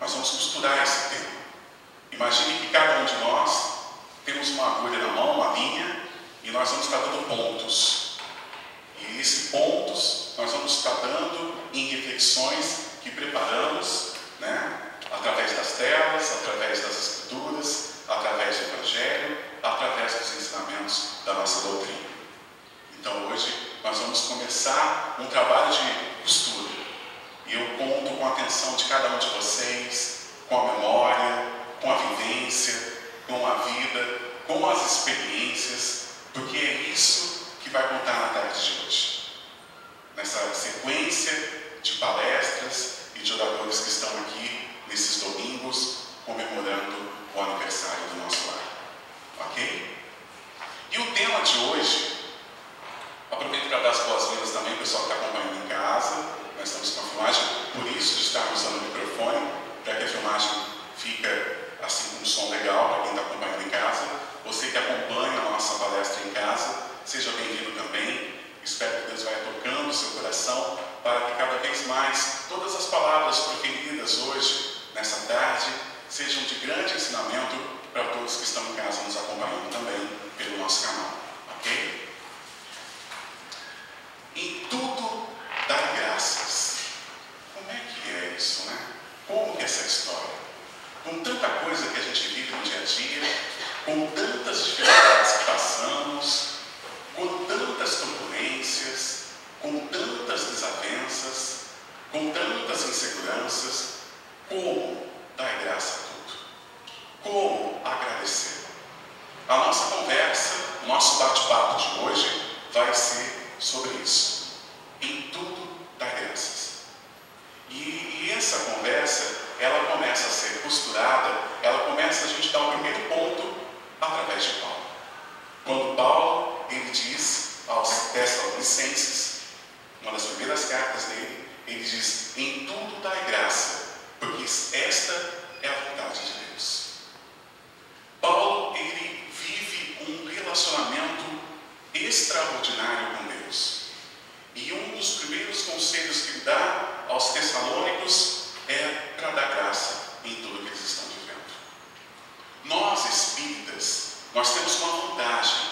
Nós vamos costurar esse tema. Imagine que cada um de nós temos uma agulha na mão, uma linha, e nós vamos estar dando pontos. E esses pontos nós vamos estar dando em reflexões que preparamos, né? através das telas, através das escrituras, através do Evangelho, através dos ensinamentos da nossa doutrina. Então hoje nós vamos começar um trabalho de costura. E eu conto com a atenção de cada um de vocês, com a memória, com a vivência, com a vida, com as experiências, porque é isso que vai contar na tarde de hoje. Nessa sequência de palestras e de oradores que estão aqui nesses domingos comemorando o aniversário do nosso lar. Ok? E o tema de hoje, aproveito para dar as boas-vindas também ao pessoal que está acompanhando em casa. Nós estamos com a filmagem, por isso estar usando o microfone, para que a filmagem fica assim com um som legal para quem está acompanhando em casa. Você que acompanha a nossa palestra em casa, seja bem-vindo também. Espero que Deus vai tocando o seu coração para que cada vez mais todas as palavras proferidas hoje, nessa tarde, sejam de grande ensinamento para todos que estão em casa nos acompanhando também pelo nosso canal. Ok? Em tudo dar graças. Como é que é isso, né? Como que é essa história? Com tanta coisa que a gente vive no dia a dia, com tantas dificuldades que passamos, com tantas turbulências, com tantas desavenças, com tantas inseguranças, como dar graça a tudo? Como agradecer? A nossa conversa, nosso bate-papo de hoje vai ser sobre isso. Em tudo dar graças. E, e essa conversa, ela começa a ser costurada, ela começa a gente dar o primeiro ponto através de Paulo. Quando Paulo, ele diz aos Tessalonicenses, uma das primeiras cartas dele, ele diz: Em tudo dai graça, porque esta é a vontade de Deus. Paulo, ele vive um relacionamento extraordinário com Deus. E um dos primeiros conselhos que dá aos Tessalônicos é para dar graça em tudo que eles estão vivendo. Nós, espíritas, nós temos uma vantagem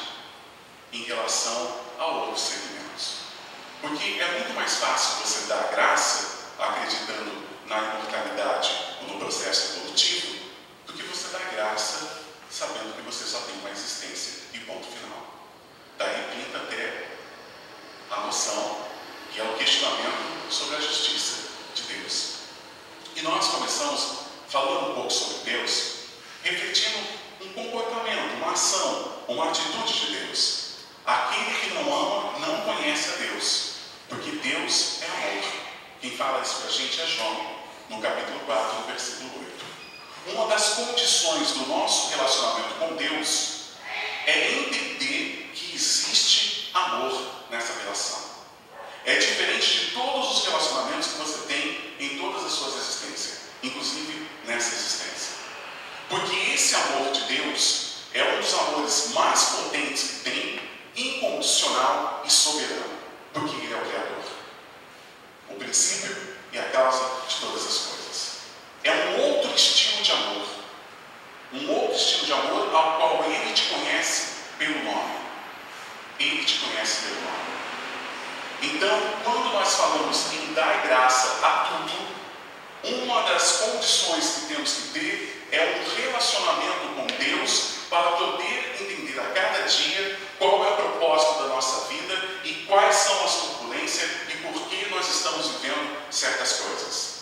em relação a outros segmentos. Porque é muito mais fácil você dar graça acreditando na imortalidade ou no processo evolutivo do que você dar graça sabendo que você só tem uma existência e ponto final. Daí pinta até a noção e é o questionamento sobre a justiça de Deus. E nós começamos falando um pouco sobre Deus, refletindo um comportamento, uma ação, uma atitude de Deus. Aquele que não ama não conhece a Deus, porque Deus é amor. Quem fala isso para a gente é João, no capítulo 4, no versículo 8. Uma das condições do nosso relacionamento com Deus é entender que existe amor nessa relação. É diferente de todos os relacionamentos que você tem em todas as suas existências, inclusive nessa existência. amor de Deus é um dos amores mais potentes que tem, incondicional e soberano, porque Ele é o Criador. O princípio e a causa de todas as coisas. É um outro estilo de amor. Um outro estilo de amor ao qual Ele te conhece pelo nome. Ele te conhece pelo nome. Então, quando nós falamos em dar graça a tudo, uma das condições que temos que ter é um relacionamento com Deus para poder entender a cada dia qual é o propósito da nossa vida e quais são as turbulências e por que nós estamos vivendo certas coisas.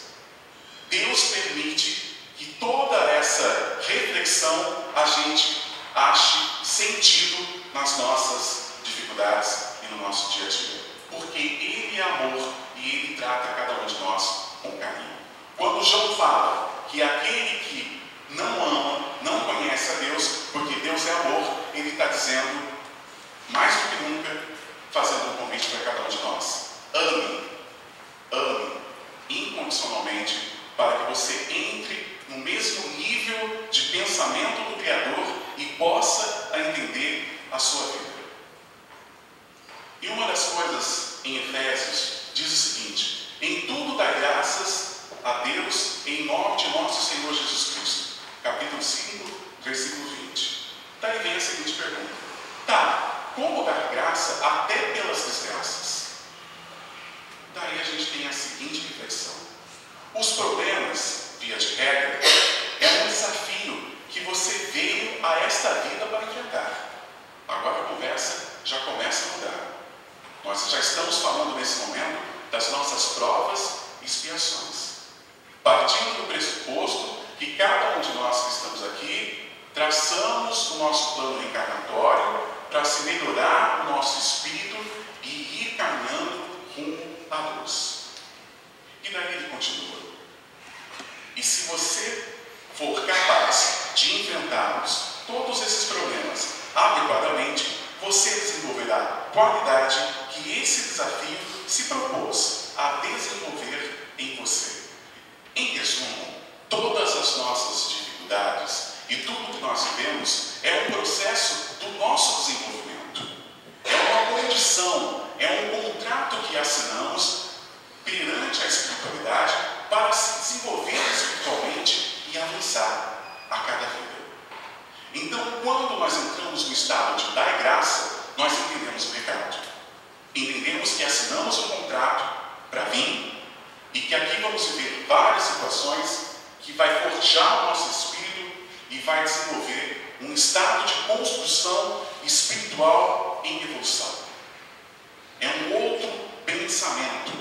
Deus permite que toda essa reflexão a gente ache sentido nas nossas dificuldades e no nosso dia a dia. Porque Ele é amor e Ele trata cada um de nós com carinho. Quando João fala que aquele que não ama, não conhece a Deus, porque Deus é amor, ele está dizendo, mais do que nunca, fazendo um convite para cada um de nós. Ame, ame incondicionalmente, para que você entre no mesmo nível de pensamento do Criador e possa entender a sua vida. E uma das coisas em Efésios diz o seguinte: em tudo dá graças a Deus em nome de nosso Senhor Jesus Cristo. Capítulo 5, versículo 20. Daí vem a seguinte pergunta: Tá, como dar graça até pelas desgraças? Daí a gente tem a seguinte reflexão: os problemas, via de regra, é um desafio que você veio a esta vida para enfrentar. Agora a conversa já começa já estamos falando nesse momento das nossas provas e expiações. Partindo do pressuposto que cada um de nós que estamos aqui traçamos o nosso plano reencarnatório para se melhorar o nosso espírito e ir caminhando rumo à luz. E daí ele continua. E se você for capaz de enfrentarmos todos esses problemas adequadamente, você desenvolverá qualidade que esse desafio se propôs a desenvolver em você. Em resumo, todas as nossas dificuldades e tudo que nós vivemos é um processo do nosso desenvolvimento. É uma condição, é um contrato que assinamos perante a espiritualidade para se desenvolver espiritualmente e avançar a cada vida. Então, quando nós entramos no estado de dar graça, nós entendemos o recado. Entendemos que assinamos um contrato para vir e que aqui vamos viver várias situações que vai forjar o nosso espírito e vai desenvolver um estado de construção espiritual em evolução. É um outro pensamento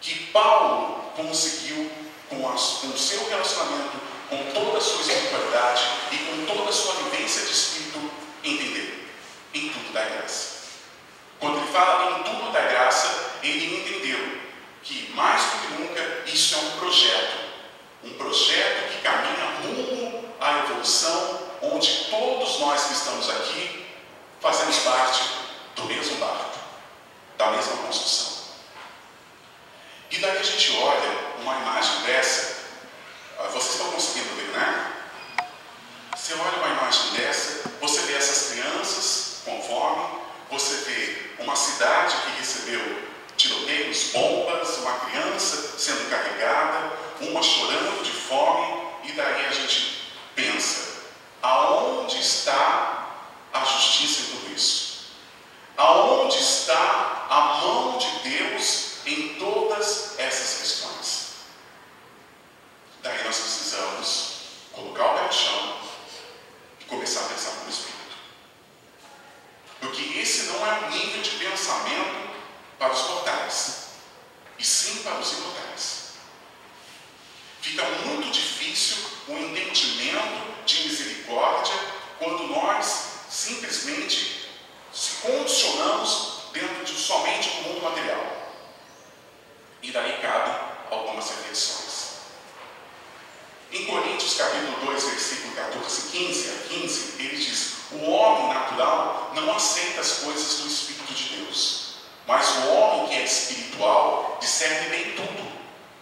que Paulo conseguiu com o seu relacionamento, com toda a sua espiritualidade e com toda a sua vivência de espírito entender. Em tudo da graça. Quando ele fala em tudo da graça, ele entendeu que mais do que nunca isso é um projeto, um projeto que caminha rumo à evolução, onde todos nós que estamos aqui fazemos parte do mesmo barco, da mesma construção. E daí a gente olha uma imagem dessa, vocês estão conseguindo ver, né? Você olha uma imagem dessa, você vê essas crianças com fome, você vê uma cidade que recebeu tiroteios, bombas, uma criança sendo carregada, uma chorando de fome, e daí a gente pensa: aonde está a justiça em tudo isso? Aonde está a mão de Deus em todas essas questões? Daí nós precisamos colocar o pé no chão e começar a pensar como Espírito. Porque esse não é um nível de pensamento para os mortais, e sim para os imortais. Fica muito difícil o entendimento de misericórdia quando nós simplesmente se condicionamos dentro de somente do mundo material. E daí cabem algumas reflexões. Em Coríntios capítulo 2, versículo 14, 15 a 15, ele diz: O homem natural não aceita as coisas do Espírito de Deus mas o homem que é espiritual discerne bem tudo,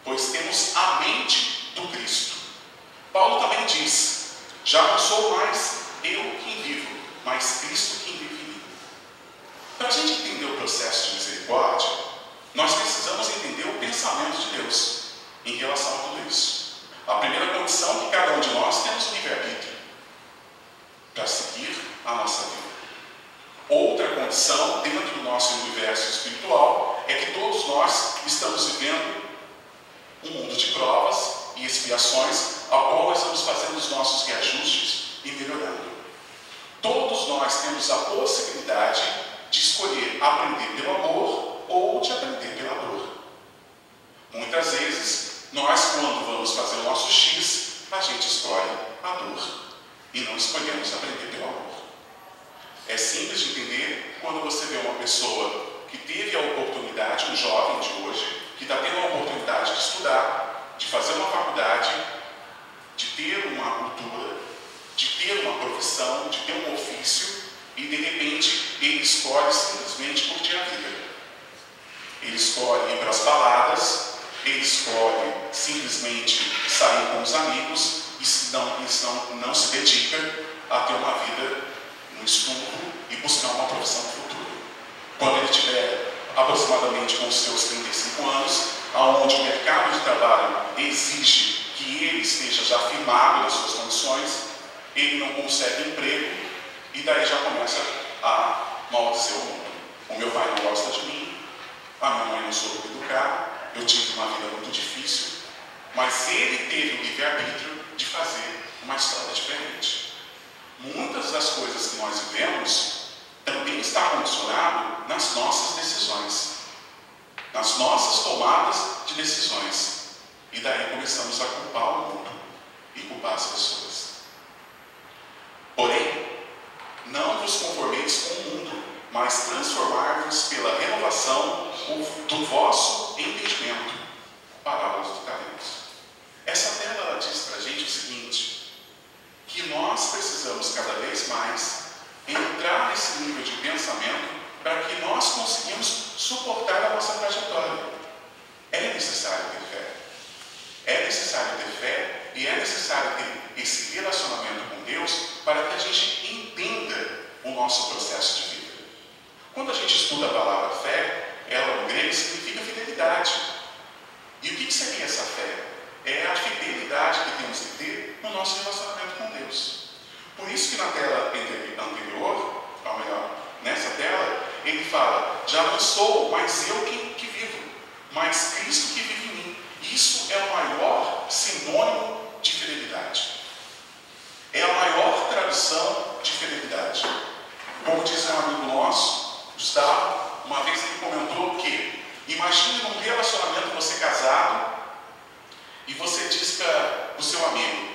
pois temos a mente do Cristo. Paulo também diz: Já não sou mais eu quem vivo, mas Cristo quem vive em mim. Para a gente entender o processo de misericórdia, nós precisamos entender o pensamento de Deus em relação a tudo isso. A primeira condição é que cada um de nós temos o livre-arbítrio para seguir a nossa vida. Outra condição, dentro do nosso universo espiritual, é que todos nós estamos vivendo um mundo de provas e expiações, ao qual nós estamos fazendo os nossos reajustes e melhorando. Todos nós temos a possibilidade de escolher aprender pelo amor ou de aprender pela dor. Muitas vezes, nós, quando vamos fazer o nosso X, a gente escolhe a dor e não escolhemos aprender pelo amor. É simples de entender quando você vê uma pessoa que teve a oportunidade, um jovem de hoje, que está tendo a oportunidade de estudar, de fazer uma faculdade, de ter uma cultura, de ter uma profissão, de ter um ofício, e de repente ele escolhe simplesmente curtir a vida. Ele escolhe ir para as baladas, ele escolhe simplesmente sair com os amigos e não, não, não se dedica a ter uma vida no estudo e buscar uma profissão futura. Quando ele tiver aproximadamente com seus 35 anos, aonde o mercado de trabalho exige que ele esteja já firmado nas suas condições, ele não consegue emprego e daí já começa a maldizer o mundo. O meu pai não gosta de mim, a minha mãe não soube educar, eu tive uma vida muito difícil, mas ele teve o livre-arbítrio de fazer uma história diferente. Muitas das coisas que nós vivemos também está condicionado nas nossas decisões, nas nossas tomadas de decisões. E daí começamos a culpar o mundo e culpar as pessoas. Porém, não vos conformeis com o mundo, mas transformar-vos pela renovação do vosso entendimento. Parábolas do talentos. Essa tela diz para a gente o seguinte: que nós precisamos cada vez mais entrar nesse nível de pensamento para que nós conseguimos suportar a nossa trajetória. É necessário ter fé. É necessário ter fé e é necessário ter esse relacionamento com Deus para que a gente entenda o nosso processo de vida. Quando a gente estuda a palavra fé, ela no grego significa fidelidade. E o que seria essa fé? É a fidelidade que temos que ter no nosso relacionamento com Deus. Por isso que na tela anterior, ou melhor, nessa tela, ele fala, já não sou mais eu que, que vivo, mas Cristo que vive em mim. Isso é o maior sinônimo de fidelidade. É a maior tradução de fidelidade. Como diz um amigo nosso, Gustavo, uma vez ele comentou que imagine num relacionamento você casado e você diz para o seu amigo,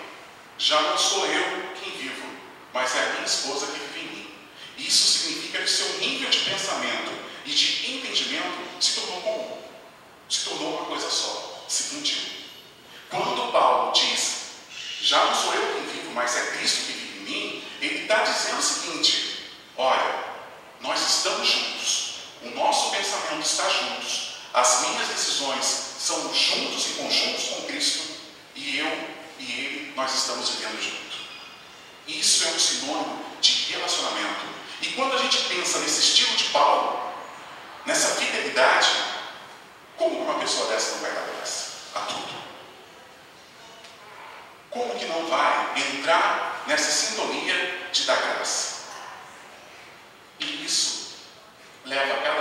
já não sou eu quem vivo, mas é a minha esposa que vive em mim. Isso significa que o seu nível de pensamento e de entendimento se tornou comum, se tornou uma coisa só, se fundiu. Quando Paulo diz, já não sou eu quem vivo, mas é Cristo que vive em mim, ele está dizendo o seguinte: olha, nós estamos juntos, o nosso pensamento está juntos, as minhas decisões são juntos e conjuntos com Cristo, e eu e ele, nós estamos vivendo juntos. Isso é um sinônimo de relacionamento. E quando a gente pensa nesse estilo de Paulo, nessa fidelidade, como uma pessoa dessa não vai dar graça a tudo? Como que não vai entrar nessa sintonia de dar graça? E isso leva cada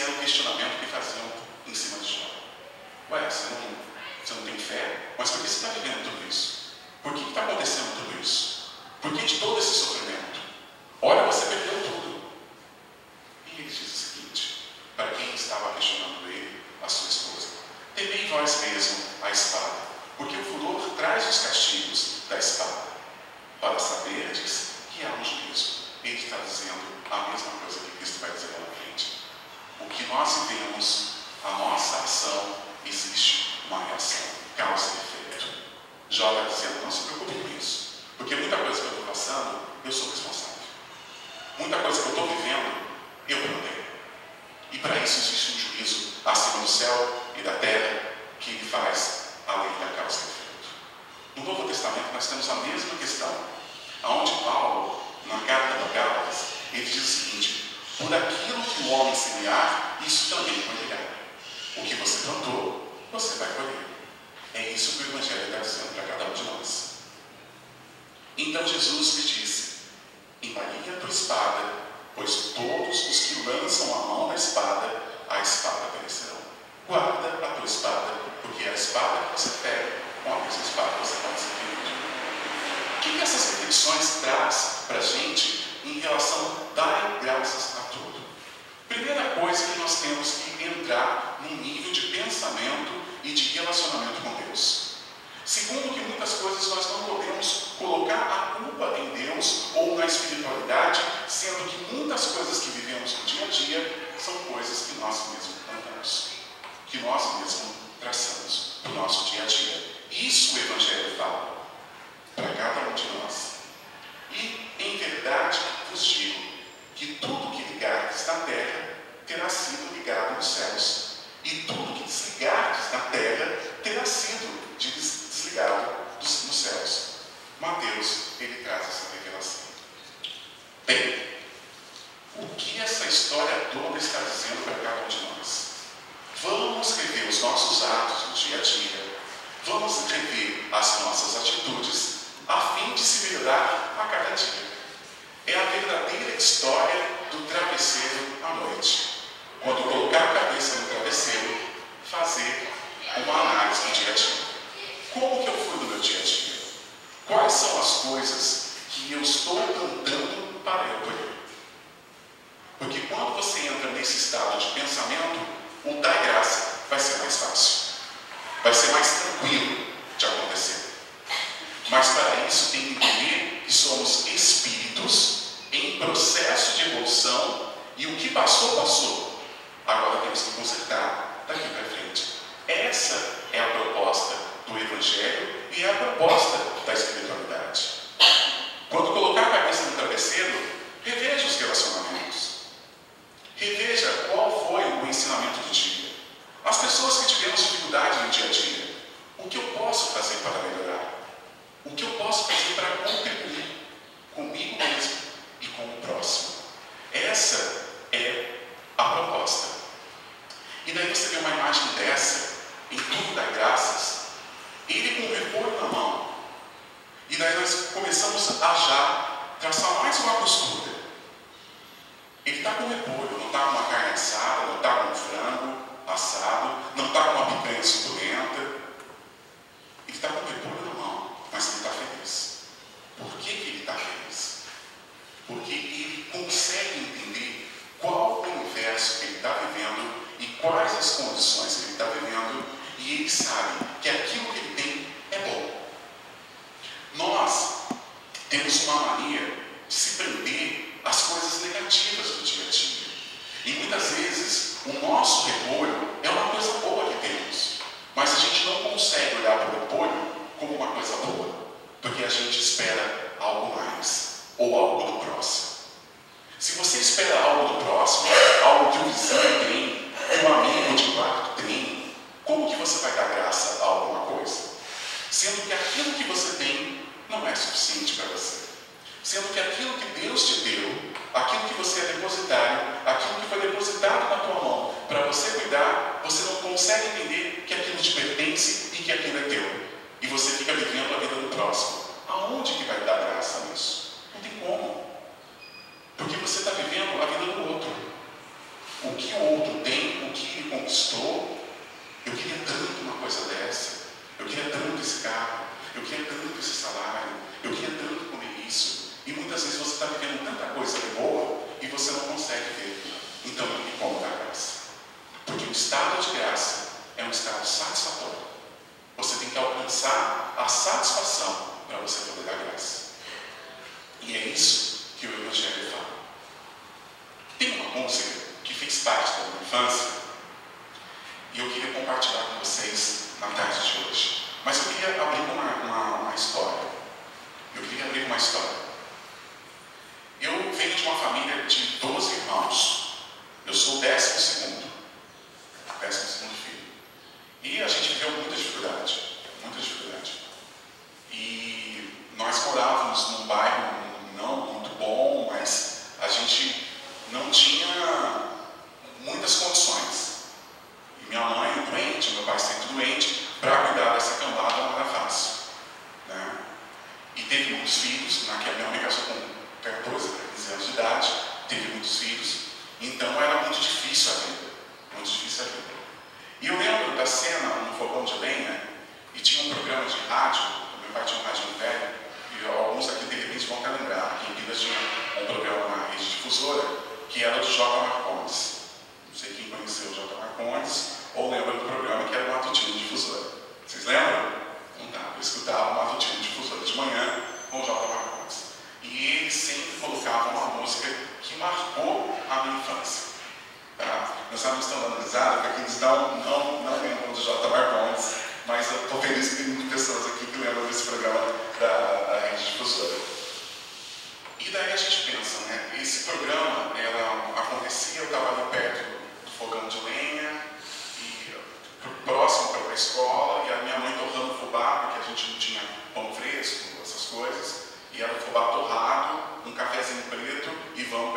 Era o questionamento que faziam em cima de Jó. Ué, você não, você não tem fé? Mas por que você está vivendo tudo isso? Por que está acontecendo tudo isso? Por que de todo esse sofrimento? Olha, você perdeu tudo. E ele diz o seguinte, para quem estava questionando ele, a sua esposa, temei vós mesmo a espada, porque o furor traz os castigos da espada, para saberdes que há um juízo. Ele está dizendo a mesma coisa que Cristo vai dizer lá na frente. O que nós vivemos, a nossa ação, existe uma reação, causa e efeito. Jó está dizendo, não se preocupe com isso, porque muita coisa que eu estou passando, eu sou responsável. Muita coisa que eu estou vivendo, eu plantei. E para isso existe um juízo acima do céu e da terra que ele faz a lei da causa e efeito. No Novo Testamento nós temos a mesma questão, aonde Paulo, na carta da Gálatas, ele diz o seguinte: por aquilo que o homem semear, isso também colherá. O que você plantou, você vai colher. É isso que o Evangelho está dizendo para cada um de nós. Então Jesus lhe disse: Embainha a tua espada, pois todos os que lançam a mão na espada, a espada perecerão. Guarda a tua espada, porque é a espada que você pega, com a mesma espada você pode ser ferido. O que, que essas reflexões traz para a gente em relação a dar graças a tudo? Primeira coisa que nós temos que entrar num nível de pensamento e de relacionamento com Deus. Segundo, que muitas coisas nós não podemos colocar a culpa em Deus ou na espiritualidade, sendo que muitas coisas que vivemos no dia a dia são coisas que nós mesmos plantamos, que nós mesmos traçamos no nosso dia a dia. Isso o Evangelho fala para cada um de nós. E, em verdade, vos digo que tudo que ligardes na terra terá sido ligado nos céus, e tudo que desligardes na terra terá sido desligado dos, nos céus. Mateus, ele traz essa revelação. Bem, o que essa história toda está dizendo para cada um de nós? Vamos rever os nossos atos no dia a dia. Vamos rever as nossas atitudes a fim de se melhorar a cada dia. É a verdadeira história do travesseiro à noite. Quando colocar a cabeça no travesseiro, fazer uma análise do dia a dia. Como que eu fui no meu dia a dia? Quais são as coisas que eu estou plantando para eu? Porque quando você entra nesse estado de pensamento, o dar graça vai ser mais fácil. Vai ser mais tranquilo de acontecer. Mas para isso tem que entender que somos espíritos em processo de evolução e o que passou, passou. Agora temos que consertar daqui para frente. Essa é a proposta do Evangelho e é a proposta da espiritualidade. Quando colocar a cabeça no travesseiro, reveja os relacionamentos. Reveja qual foi o ensinamento do dia. As pessoas que tivemos dificuldade no dia a dia, o que eu posso fazer para melhorar? O que eu posso fazer para contribuir comigo mesmo e com o próximo? Essa é a proposta. E daí você vê uma imagem dessa, em tudo dá graças, ele com o repolho na mão. E daí nós começamos a já traçar mais uma costura. Ele está com o repolho, está com uma carne assada, não está com um frango assado, não está com uma picanha suculenta. Ele está com repolho na mão, mas ele está feliz. Por que, que ele está feliz? Porque ele consegue entender qual o universo que ele está vivendo e quais as condições que ele está vivendo, e ele sabe que aquilo que ele tem é bom. Nós temos uma mania de se prender às coisas negativas do dia a dia. E muitas vezes o nosso repolho é uma coisa boa que temos, mas a gente não consegue olhar para o repolho como uma coisa boa, porque a gente espera algo mais ou algo do próximo. Se você espera algo do próximo, algo que o vizinho tem, que um amigo de quarto tem, como que você vai dar graça a alguma coisa? Sendo que aquilo que você tem não é suficiente para você. Sendo que aquilo que Deus te deu, aquilo que você é depositário, aquilo que foi depositado na tua mão para você cuidar, você não consegue entender que aquilo te pertence e que aquilo é teu. E você fica vivendo a vida do próximo. Aonde que vai dar graça nisso? Não tem como. Porque você está vivendo a vida do outro. O que o outro tem, o que ele conquistou. Eu queria tanto uma coisa dessa. Eu queria tanto esse carro. Eu queria tanto esse salário. Eu queria tanto comer isso. E muitas vezes você está vivendo tanta coisa boa e você não consegue ver. Então, e como dar graça? Porque o estado de graça é um estado satisfatório. Você tem que alcançar a satisfação para você poder dar graça. E é isso que o Evangelho fala. Tem uma música que fez parte da minha infância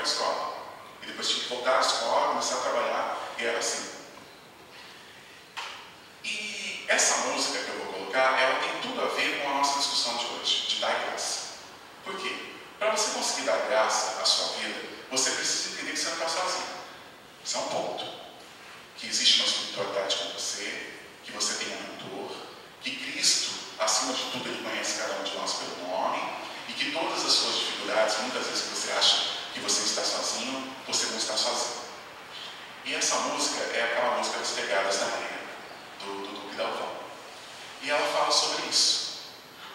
para a escola. E depois tinha que voltar à escola, começar a trabalhar, e era assim. E essa música que eu vou colocar, ela tem tudo a ver com a nossa discussão de hoje, de dar graça. Por quê? Para você conseguir dar graça à sua vida, você precisa entender que você não está sozinho. Isso é um ponto. Que existe uma espiritualidade com você, que você tem um mentor, que Cristo, acima de tudo, Ele conhece cada um de nós pelo nome, e que todas as suas dificuldades, muitas vezes que você acha que você está sozinho, você não está sozinho. E essa música é aquela música das pegadas da areia, do, do Duque Dalvão. E ela fala sobre isso.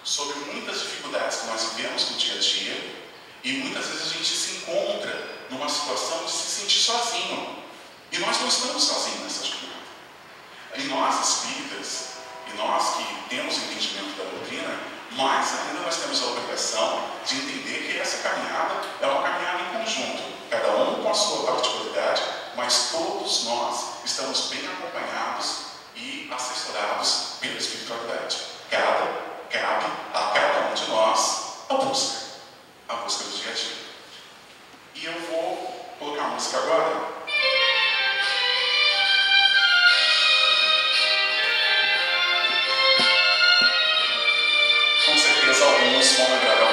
Sobre muitas dificuldades que nós vivemos no dia a dia, e muitas vezes a gente se encontra numa situação de se sentir sozinho. E nós não estamos sozinhos nessa jornada. E nós, espíritas, e nós que temos entendimento da doutrina, mas ainda nós temos a obrigação de entender que essa caminhada é uma caminhada em conjunto, cada um com a sua particularidade, mas todos nós estamos bem acompanhados e assessorados pela espiritualidade. Cada, cabe a cada um de nós a busca, a busca do dia a dia. E eu vou colocar a música agora. smaller me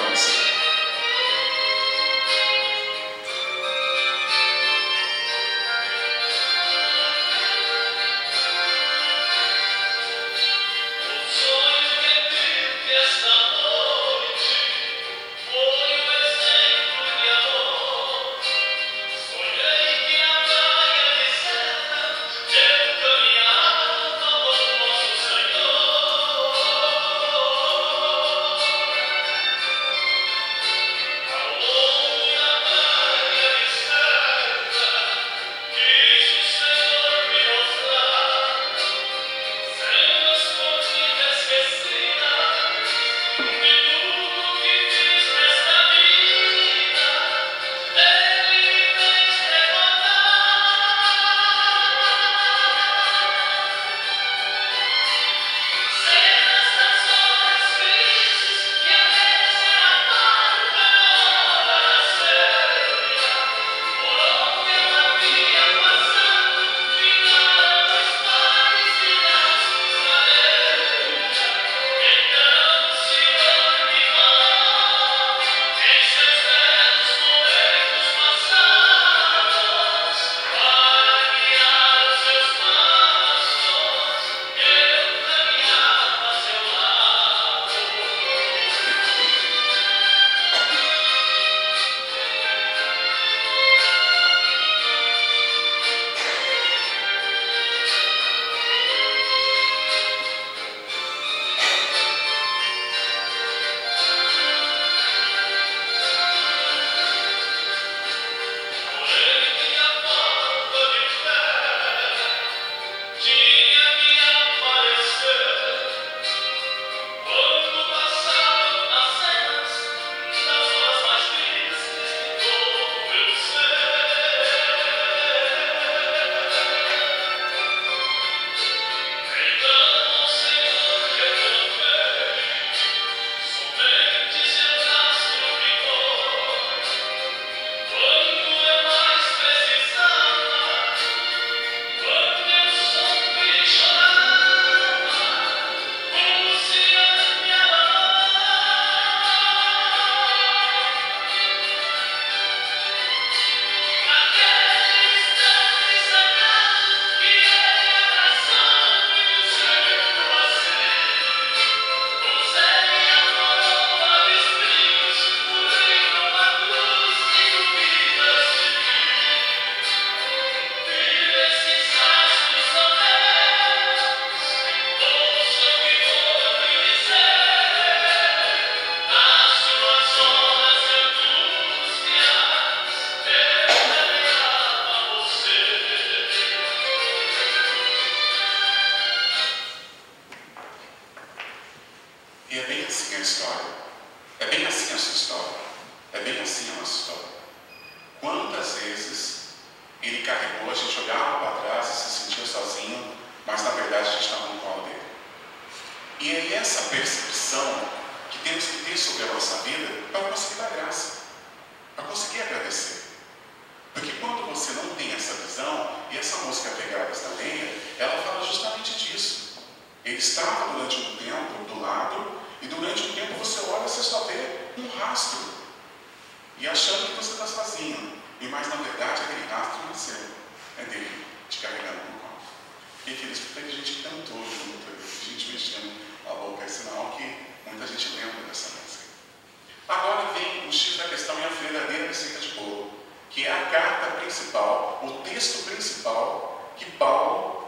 principal, o texto principal que Paulo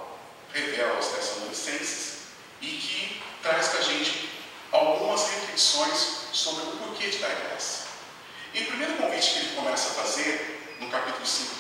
revela aos Tessalonicenses e que traz para a gente algumas reflexões sobre o porquê de dar graça. E o primeiro convite que ele começa a fazer, no capítulo 5,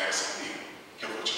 next week.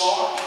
sought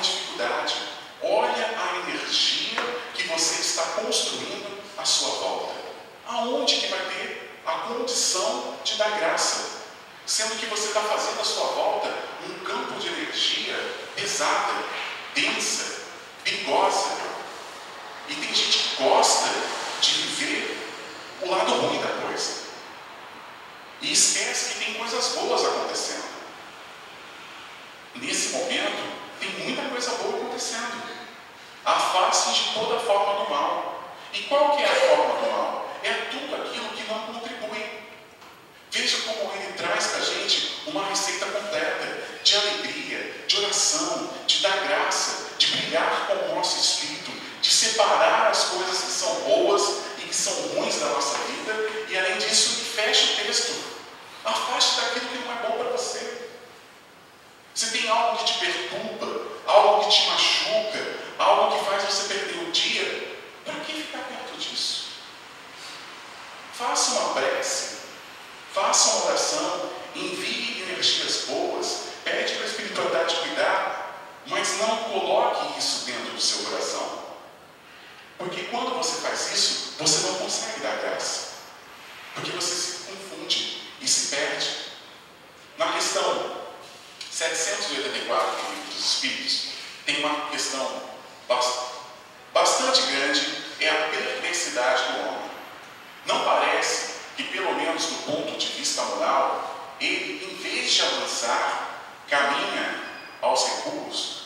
aos recuos?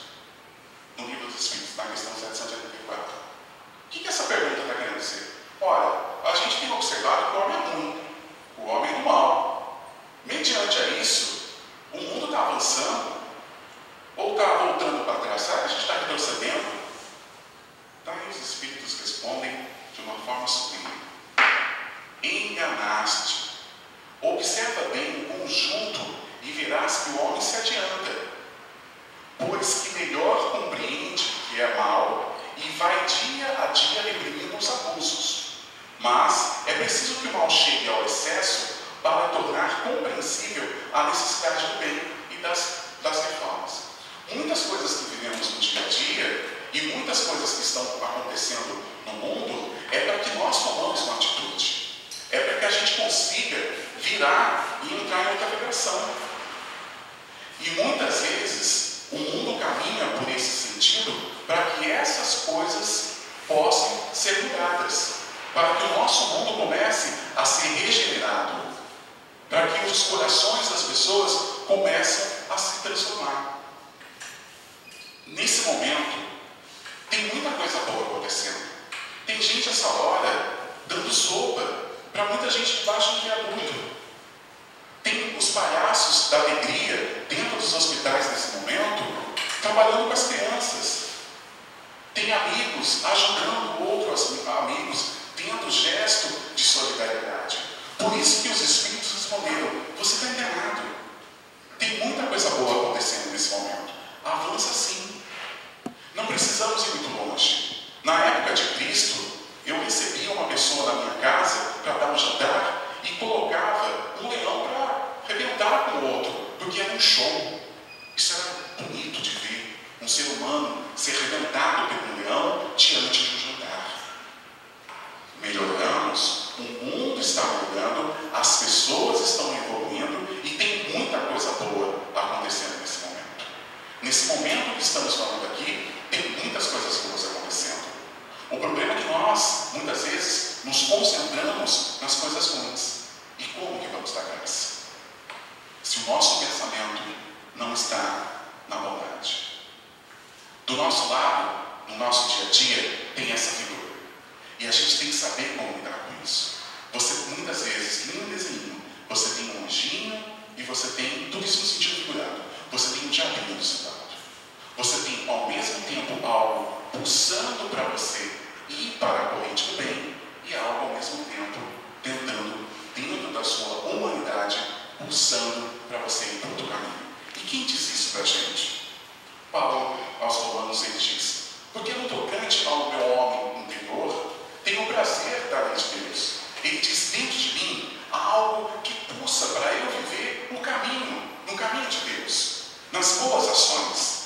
No Livro dos Espíritos, na questão 784. O que, que essa pergunta está querendo dizer? Olha, a gente tem observado que o homem é ruim, o homem é do mal. Mediante a isso, o mundo está avançando ou está voltando para trás? Sabe? A gente está retrocedendo? Daí os espíritos respondem de uma forma sublime. Enganaste. Observa bem o conjunto e verás que o homem se adianta, pois que melhor compreende que é mal e vai dia a dia reprimindo os abusos. Mas é preciso que o mal chegue ao excesso para tornar compreensível a necessidade do bem e das, das reformas. Muitas coisas que vivemos no dia a dia e muitas coisas que estão acontecendo no mundo é para que nós tomamos uma atitude. É para que a gente consiga virar e entrar em outra vibração. E muitas vezes o mundo caminha por esse sentido para que essas coisas possam ser mudadas para que o nosso mundo comece a ser regenerado, para que os corações das pessoas comecem a se transformar. Nesse momento, tem muita coisa boa acontecendo. Tem gente essa hora dando sopa para muita gente debaixo do viaduto. Tem os palhaços da alegria dentro dos hospitais nesse momento, trabalhando com as crianças. Tem amigos ajudando outros amigos tendo gesto de solidariedade. Por isso que os Espíritos responderam: você está enganado. Tem muita coisa boa acontecendo nesse momento. Avança sim. Não precisamos ir muito longe. Na época de Cristo, eu recebia uma pessoa na minha casa para dar um jantar e colocava um leão para arrebentar com o outro, porque era um show. Isso era bonito de ver um ser humano ser arrebentado por um leão diante de um melhoramos, o mundo está mudando, as pessoas estão evoluindo e tem muita coisa boa acontecendo nesse momento. Nesse momento que estamos falando aqui, muitas coisas boas acontecendo. O problema é que nós, muitas vezes, nos concentramos nas coisas ruins. E como que vamos dar graça? Se o nosso pensamento não está na bondade. Do nosso lado, no nosso dia a dia, tem essa figura. E a gente tem que saber como lidar com isso. Você, muitas vezes, que nem um desenho, você tem um anjinho e você tem, tudo isso no sentido figurado, você tem um diabinho do seu lado. Você tem, ao mesmo tempo, algo pulsando para você ir para a corrente do bem e algo, ao mesmo tempo, tentando, dentro da sua humanidade, pulsando para você ir para outro caminho. E quem diz isso para a gente? Paulo, aos Romanos, ele diz: porque no tocante ao meu homem interior, tenho o prazer da lei de Deus. Ele diz: dentro de mim há algo que pulsa para eu viver o caminho, no caminho de Deus, nas boas ações.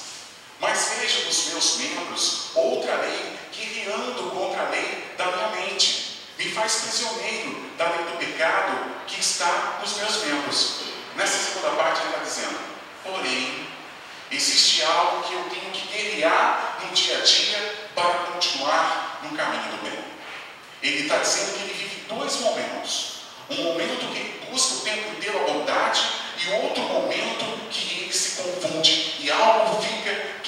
Mas vejo nos meus membros outra lei guerreando contra a lei da minha mente. Me faz prisioneiro da lei do pecado que está nos meus membros. Nessa segunda parte ele está dizendo, porém, existe algo que eu tenho que guerrear no dia a dia para continuar no caminho do bem. Ele está dizendo que ele vive dois momentos. Um momento que busca o tempo inteiro a bondade e outro momento que ele se confunde e algo fica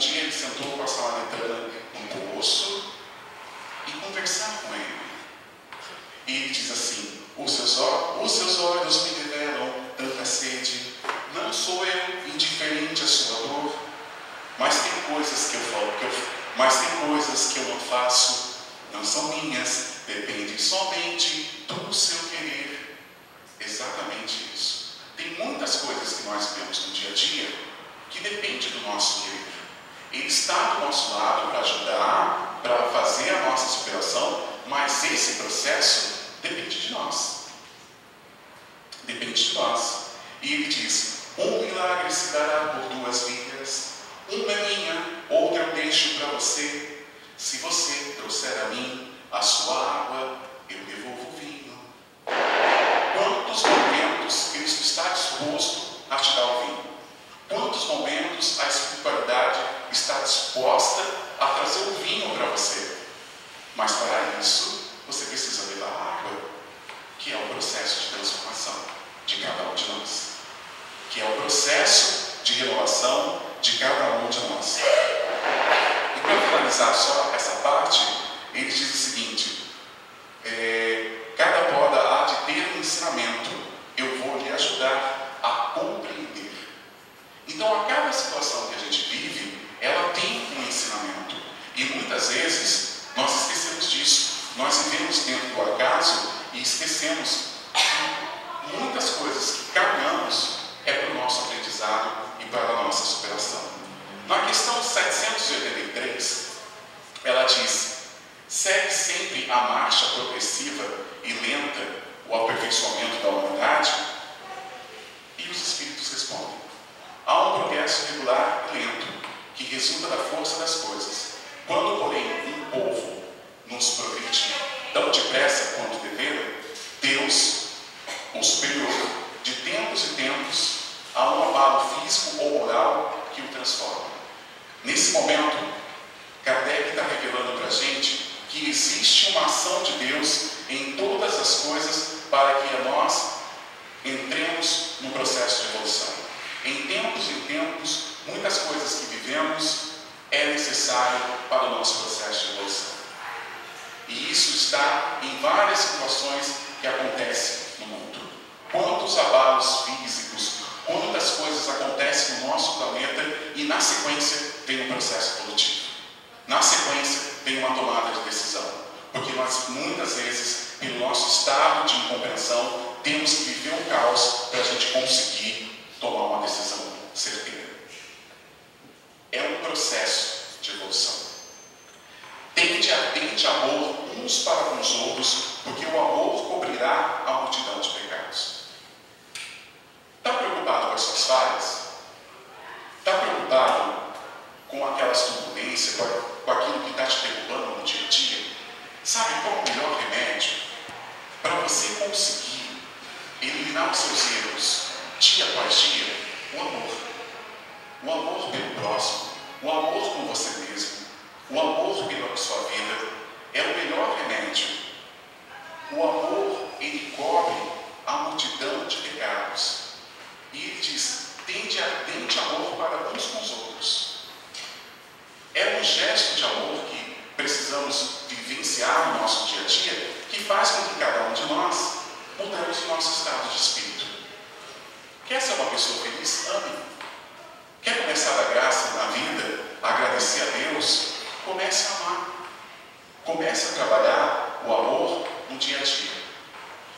dia ele sentou com a samaritana no poço e conversar com ele. E ele diz assim: os seus, olhos, os seus olhos me revelam tanta sede. Não sou eu indiferente à sua dor, mas tem coisas que eu falo, que eu, mas tem coisas que eu não faço, não são minhas, depende somente do seu querer. Exatamente isso. Tem muitas coisas que nós vemos no dia a dia que depende do nosso querer. Ele está do nosso lado para ajudar, para fazer a nossa superação, mas esse processo depende de nós. Depende de nós. E ele diz: um milagre se dará por duas vias, uma é minha, outra eu deixo para você. Se você trouxer a mim a sua água, eu devolvo o vinho. Quantos momentos Cristo está disposto a te dar o vinho? Quantos momentos a espiritualidade está disposta a trazer o vinho para você? Mas para isso, você precisa levar água, que é o processo de transformação de cada um de nós, que é o processo de renovação de cada um de nós. E para finalizar só essa parte, ele diz o seguinte: é, cada poda há de ter um ensinamento, eu vou lhe ajudar a compreender. Então, a cada situação que a gente vive, ela tem um ensinamento. E muitas vezes nós esquecemos disso. Nós vivemos dentro do acaso e esquecemos que muitas coisas que caminhamos é para o nosso aprendizado e para a nossa superação. Na questão 783, ela diz: segue sempre a marcha progressiva e lenta o aperfeiçoamento da humanidade? E os espíritos respondem: há um progresso regular e lento que resulta da força das coisas. Quando, porém, um povo nos progride tão depressa quanto deveram, Deus, o superior, de tempos e tempos, há um abalo físico ou moral que o transforma. Nesse momento, Kardec está revelando para a gente que existe uma ação de Deus em todas as coisas para que nós entremos no processo de evolução. Em tempos e tempos, muitas coisas que vivemos é necessário para o nosso processo de evolução. E isso está em várias situações que acontecem no mundo. Quantos abalos físicos, quantas coisas acontecem no nosso planeta e na sequência vem um processo evolutivo. Na sequência vem uma tomada de decisão. Porque nós muitas vezes, pelo nosso estado de incompreensão, temos que viver um caos para a gente conseguir tomar uma decisão certeira. É um processo de evolução. Tente ardente amor uns para com os outros, porque o amor cobrirá a multidão de pecados. Está preocupado com as suas falhas? Está preocupado com aquelas turbulências, com, aquilo que está te derrubando no dia a dia? Sabe qual o melhor remédio para você conseguir eliminar os seus erros após dia? O amor. O amor pelo próximo, o amor com você mesmo, o amor pela sua vida. é o melhor remédio. O amor, ele cobre a multidão de pecados. E ele diz: tende ardente amor para uns com os outros. É um gesto de amor que precisamos vivenciar no nosso dia a dia, que faz com que cada um de nós mudemos o nosso estado de espírito. Quer ser uma pessoa feliz? Ame. Quer começar a dar graça na vida, agradecer a Deus? Comece a amar. Comece a trabalhar o amor no dia a dia.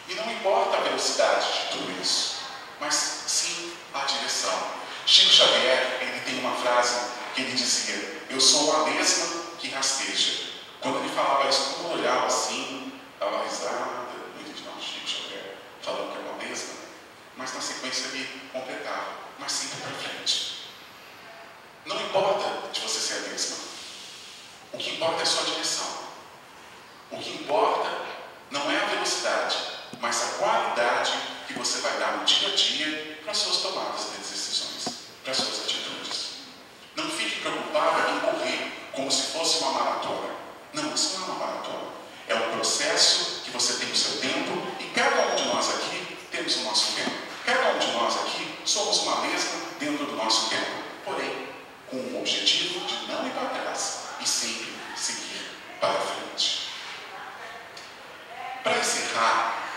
E não importa a velocidade de tudo isso, mas sim a direção. Chico Xavier, ele tem uma frase que ele dizia: Eu sou a mesma que rasteja. Quando ele falava isso, todo olhava assim, dava risada, não entendi não, Chico Xavier falando que mas na sequência ele completava, mas sempre para frente. Não importa de você ser a mesma. O que importa é sua direção. O que importa não é a velocidade, mas a qualidade que você vai dar no dia a dia para as suas tomadas de decisões, para as suas atitudes. Não fique preocupado em correr como se fosse uma maratona. Não, isso não é uma maratona. É um processo que você tem o seu tempo e cada um de nós temos o nosso tempo. Cada um de nós aqui somos uma mesma dentro do nosso tempo. Porém, com o objetivo de não ir para trás e sempre seguir para frente. Para encerrar,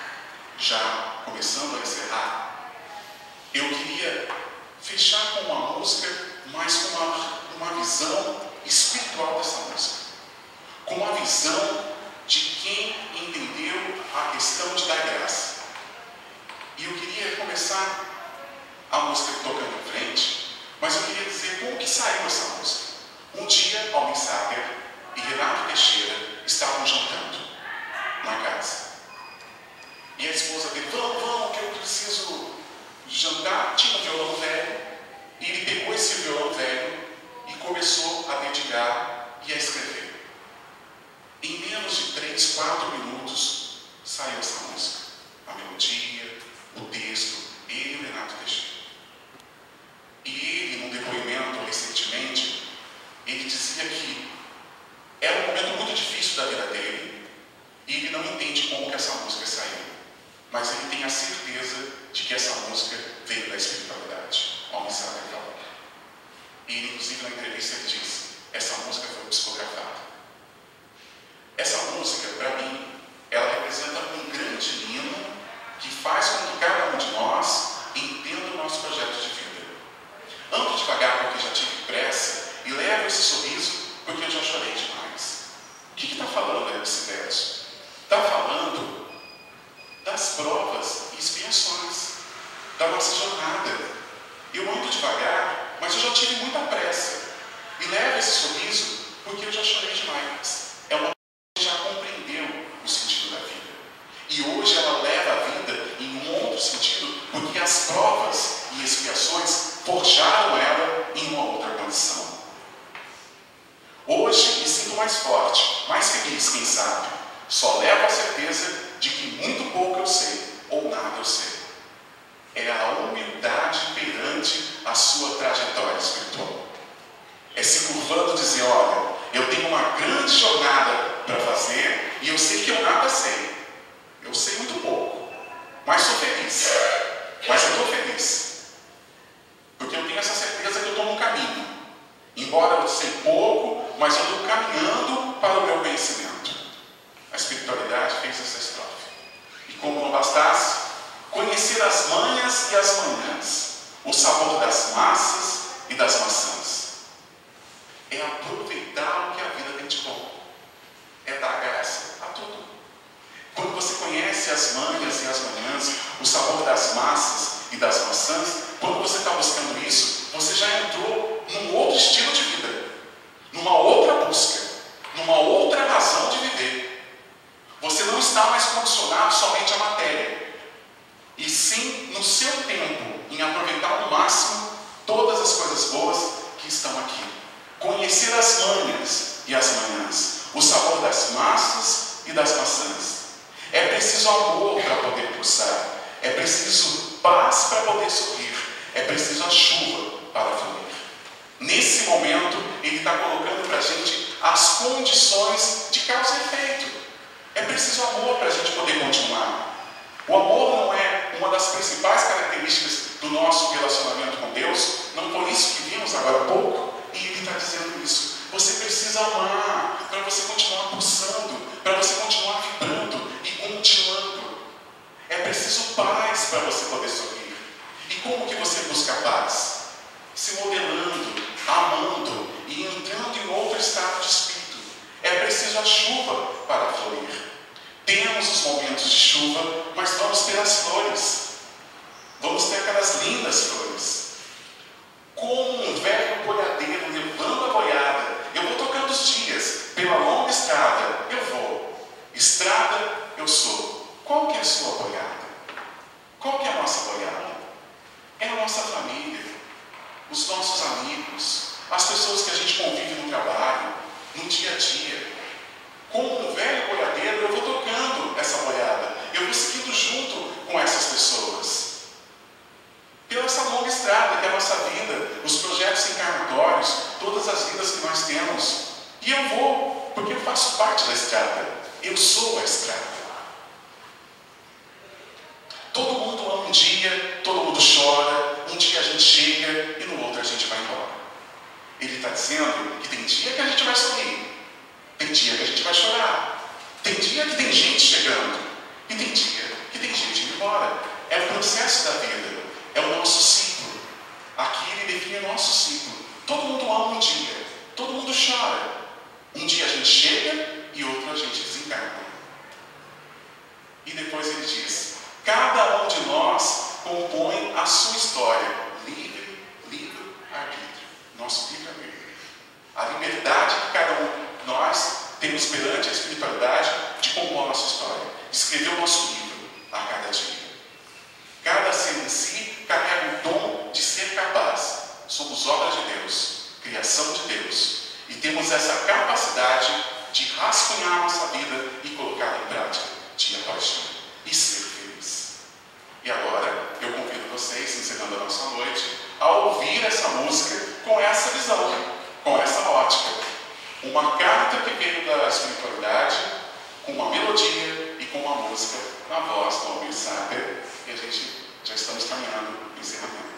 já começando a encerrar, eu queria fechar com uma música, mas com uma, uma visão espiritual dessa música. Com uma visão de quem entendeu a questão de dar perante a sua trajetória espiritual. É se curvando dizer, olha, eu tenho uma grande jornada para fazer e eu sei que eu nada sei. Eu sei muito pouco, mas sou feliz. Mas eu estou feliz. Porque eu tenho essa certeza que eu estou no caminho. Embora eu sei pouco, mas eu estou caminhando para o meu conhecimento. A espiritualidade fez essa estrofe. E como não bastasse, conhecer as manhas e as manhãs, o sabor das massas e das maçãs. É aproveitar o que a vida tem de bom. É dar graça a tudo. Quando você conhece as manhas e as manhãs, o sabor das massas e das maçãs, quando você está buscando isso, você já entrou num outro estilo de vida, numa outra busca, numa outra razão de viver. Você não está mais condicionado somente à matéria, e sim no seu tempo, em aproveitar ao máximo todas as coisas boas que estão aqui. Conhecer as manhas e as manhãs, o sabor das massas e das maçãs. É preciso amor para poder pulsar, é preciso paz para poder sorrir, é preciso a chuva para fluir. Nesse momento, ele está colocando para a gente as condições de causa e efeito. É preciso amor para a gente poder continuar. O amor não é uma das principais características do nosso relacionamento com Deus, não foi isso que vimos agora há pouco, e ele está dizendo isso. Você precisa amar para você continuar pulsando, para você continuar vibrando e continuando. É preciso paz para você poder sorrir. E como que você busca paz? temos essa capacidade de rascunhar nossa vida e colocar em prática dia após dia e ser feliz. E agora eu convido vocês, encerrando a nossa noite, a ouvir essa música com essa visão, com essa ótica. Uma carta que veio da espiritualidade, com uma melodia e com uma música na voz do Almir Sater. E a gente já estamos caminhando encerramento.